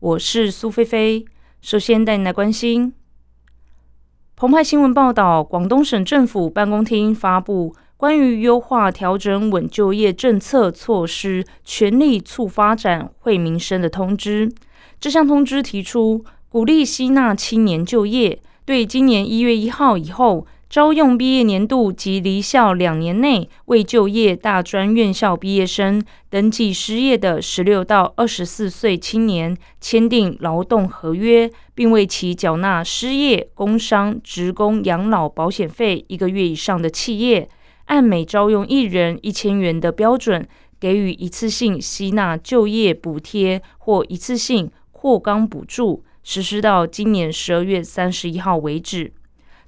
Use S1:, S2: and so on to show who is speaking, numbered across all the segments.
S1: 我是苏菲菲。首先带你来关心，澎湃新闻报道，广东省政府办公厅发布关于优化调整稳就业政策措施，全力促发展惠民生的通知。这项通知提出，鼓励吸纳青年就业，对今年一月一号以后招用毕业年度及离校两年内未就业大专院校毕业生登记失业的十六到二十四岁青年签订劳动合约，并为其缴纳失业、工伤、职工养老保险费一个月以上的企业，按每招用一人一千元的标准，给予一次性吸纳就业补贴或一次性。扩岗补助实施到今年十二月三十一号为止。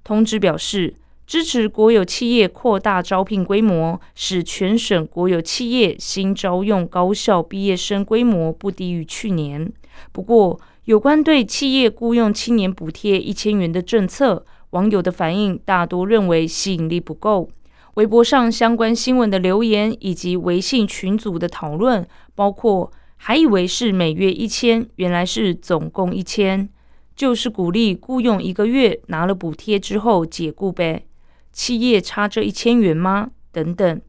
S1: 通知表示，支持国有企业扩大招聘规模，使全省国有企业新招用高校毕业生规模不低于去年。不过，有关对企业雇佣青年补贴一千元的政策，网友的反应大多认为吸引力不够。微博上相关新闻的留言以及微信群组的讨论，包括。还以为是每月一千，原来是总共一千，就是鼓励雇佣一个月，拿了补贴之后解雇呗。企业差这一千元吗？等等。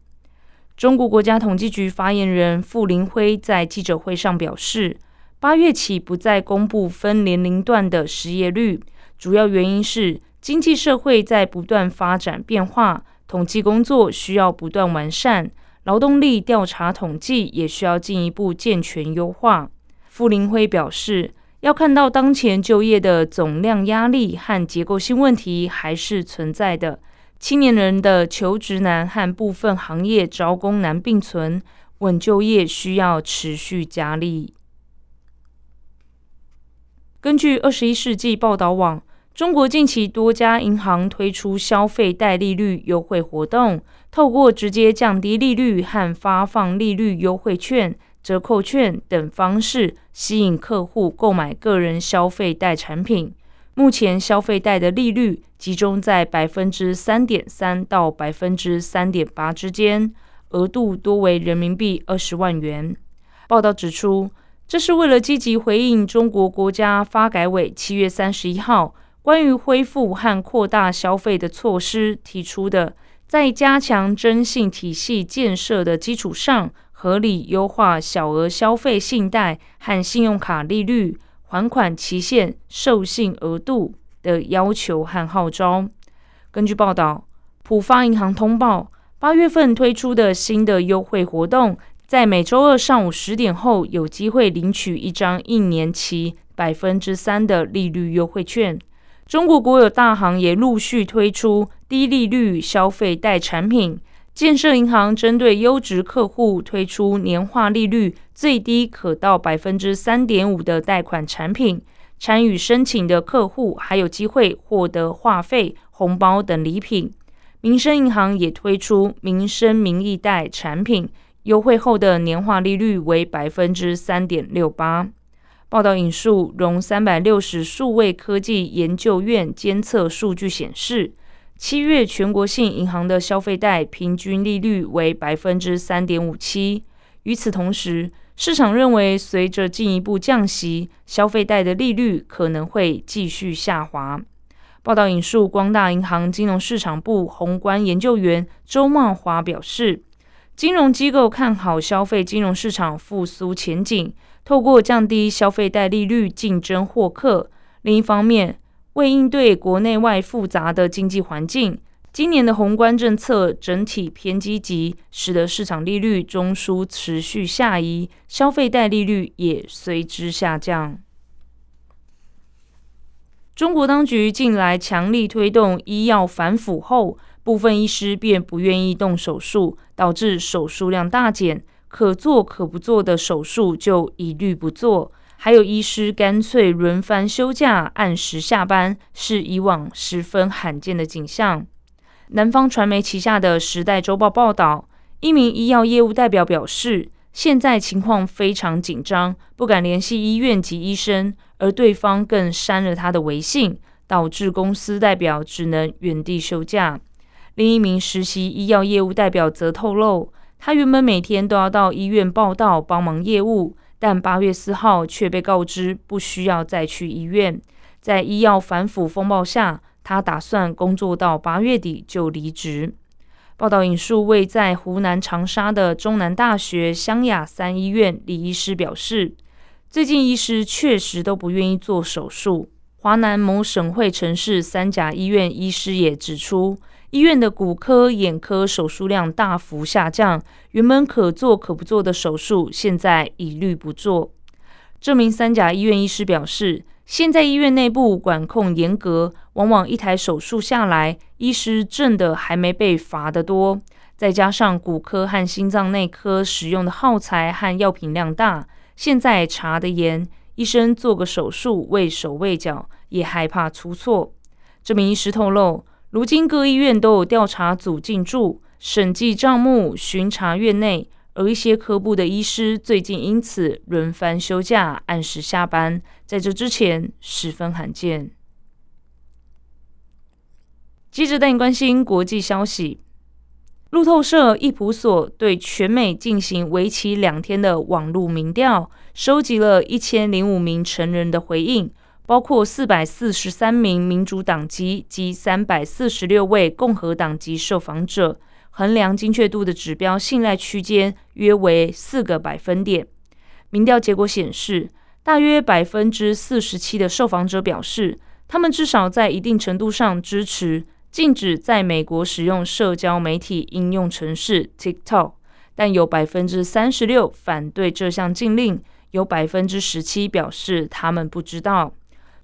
S1: 中国国家统计局发言人傅林辉在记者会上表示，八月起不再公布分年龄段的失业率，主要原因是经济社会在不断发展变化，统计工作需要不断完善。劳动力调查统计也需要进一步健全优化。傅林辉表示，要看到当前就业的总量压力和结构性问题还是存在的，青年人的求职难和部分行业招工难并存，稳就业需要持续加力。根据二十一世纪报道网。中国近期多家银行推出消费贷利率优惠活动，透过直接降低利率和发放利率优惠券、折扣券等方式，吸引客户购买个人消费贷产品。目前消费贷的利率集中在百分之三点三到百分之三点八之间，额度多为人民币二十万元。报道指出，这是为了积极回应中国国家发改委七月三十一号。关于恢复和扩大消费的措施提出的，在加强征信体系建设的基础上，合理优化小额消费信贷和信用卡利率、还款期限、授信额度的要求和号召。根据报道，浦发银行通报，八月份推出的新的优惠活动，在每周二上午十点后，有机会领取一张一年期百分之三的利率优惠券。中国国有大行也陆续推出低利率消费贷产品。建设银行针对优质客户推出年化利率最低可到百分之三点五的贷款产品，参与申请的客户还有机会获得话费、红包等礼品。民生银行也推出民生名义贷产品，优惠后的年化利率为百分之三点六八。报道引述融三百六十数位科技研究院监测数据显示，七月全国性银行的消费贷平均利率为百分之三点五七。与此同时，市场认为随着进一步降息，消费贷的利率可能会继续下滑。报道引述光大银行金融市场部宏观研究员周茂华表示，金融机构看好消费金融市场复苏前景。透过降低消费贷利率竞争获客。另一方面，为应对国内外复杂的经济环境，今年的宏观政策整体偏积极，使得市场利率中枢持续下移，消费贷利率也随之下降。中国当局近来强力推动医药反腐后，部分医师便不愿意动手术，导致手术量大减。可做可不做的手术就一律不做，还有医师干脆轮番休假、按时下班，是以往十分罕见的景象。南方传媒旗下的《时代周报》报道，一名医药业务代表表示，现在情况非常紧张，不敢联系医院及医生，而对方更删了他的微信，导致公司代表只能原地休假。另一名实习医药业务代表则透露，他原本每天都要到医院报道帮忙业务。但八月四号却被告知不需要再去医院。在医药反腐风暴下，他打算工作到八月底就离职。报道引述位在湖南长沙的中南大学湘雅三医院李医师表示，最近医师确实都不愿意做手术。华南某省会城市三甲医院医师也指出。医院的骨科、眼科手术量大幅下降，原本可做可不做的手术，现在一律不做。这名三甲医院医师表示，现在医院内部管控严格，往往一台手术下来，医师挣的还没被罚的多。再加上骨科和心脏内科使用的耗材和药品量大，现在查的严，医生做个手术畏手畏脚，也害怕出错。这名医师透露。如今各医院都有调查组进驻，审计账目、巡查院内，而一些科部的医师最近因此轮番休假、按时下班，在这之前十分罕见。接着带你关心国际消息，路透社易普所对全美进行为期两天的网络民调，收集了一千零五名成人的回应。包括四百四十三名民主党籍及三百四十六位共和党籍受访者，衡量精确度的指标信赖区间约为四个百分点。民调结果显示，大约百分之四十七的受访者表示，他们至少在一定程度上支持禁止在美国使用社交媒体应用程式 TikTok，但有百分之三十六反对这项禁令，有百分之十七表示他们不知道。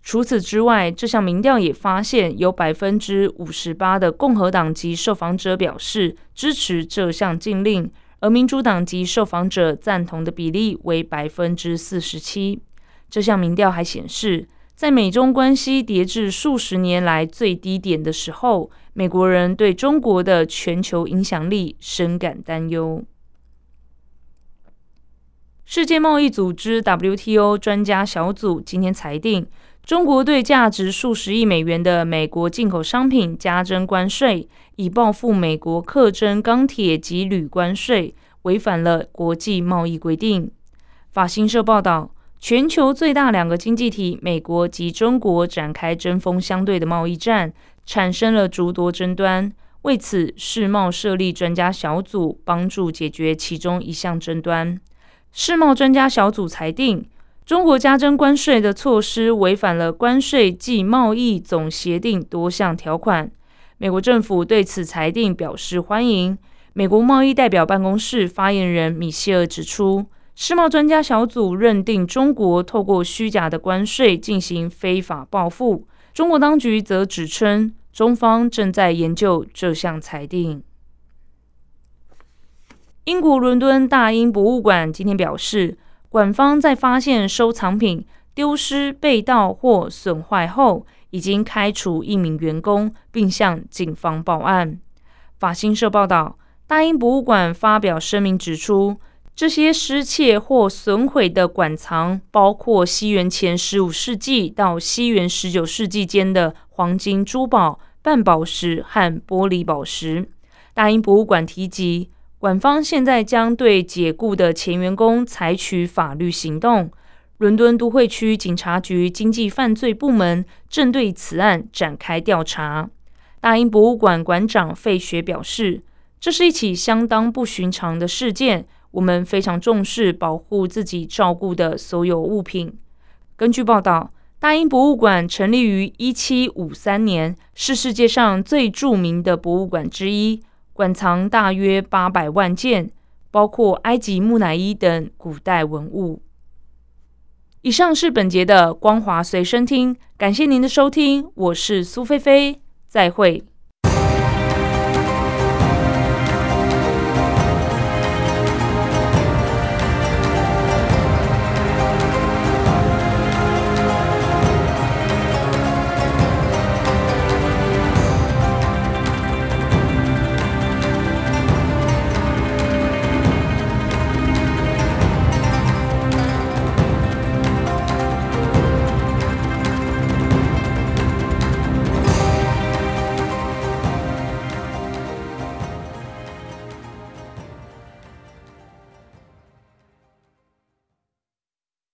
S1: 除此之外，这项民调也发现，有百分之五十八的共和党籍受访者表示支持这项禁令，而民主党籍受访者赞同的比例为百分之四十七。这项民调还显示，在美中关系跌至数十年来最低点的时候，美国人对中国的全球影响力深感担忧。世界贸易组织 WTO 专家小组今天裁定。中国对价值数十亿美元的美国进口商品加征关税，以报复美国课征钢铁及铝关税，违反了国际贸易规定。法新社报道，全球最大两个经济体美国及中国展开针锋相对的贸易战，产生了诸多争端。为此，世贸设立专家小组，帮助解决其中一项争端。世贸专家小组裁定。中国加征关税的措施违反了关税暨贸易总协定多项条款。美国政府对此裁定表示欢迎。美国贸易代表办公室发言人米歇尔指出，世贸专家小组认定中国透过虚假的关税进行非法报复。中国当局则指称，中方正在研究这项裁定。英国伦敦大英博物馆今天表示。馆方在发现收藏品丢失、被盗或损坏后，已经开除一名员工，并向警方报案。法新社报道，大英博物馆发表声明指出，这些失窃或损毁的馆藏包括西元前十五世纪到西元十九世纪间的黄金、珠宝、半宝石和玻璃宝石。大英博物馆提及。馆方现在将对解雇的前员工采取法律行动。伦敦都会区警察局经济犯罪部门正对此案展开调查。大英博物馆馆长费雪表示：“这是一起相当不寻常的事件，我们非常重视保护自己照顾的所有物品。”根据报道，大英博物馆成立于一七五三年，是世界上最著名的博物馆之一。馆藏大约八百万件，包括埃及木乃伊等古代文物。以上是本节的光华随身听，感谢您的收听，我是苏菲菲，再会。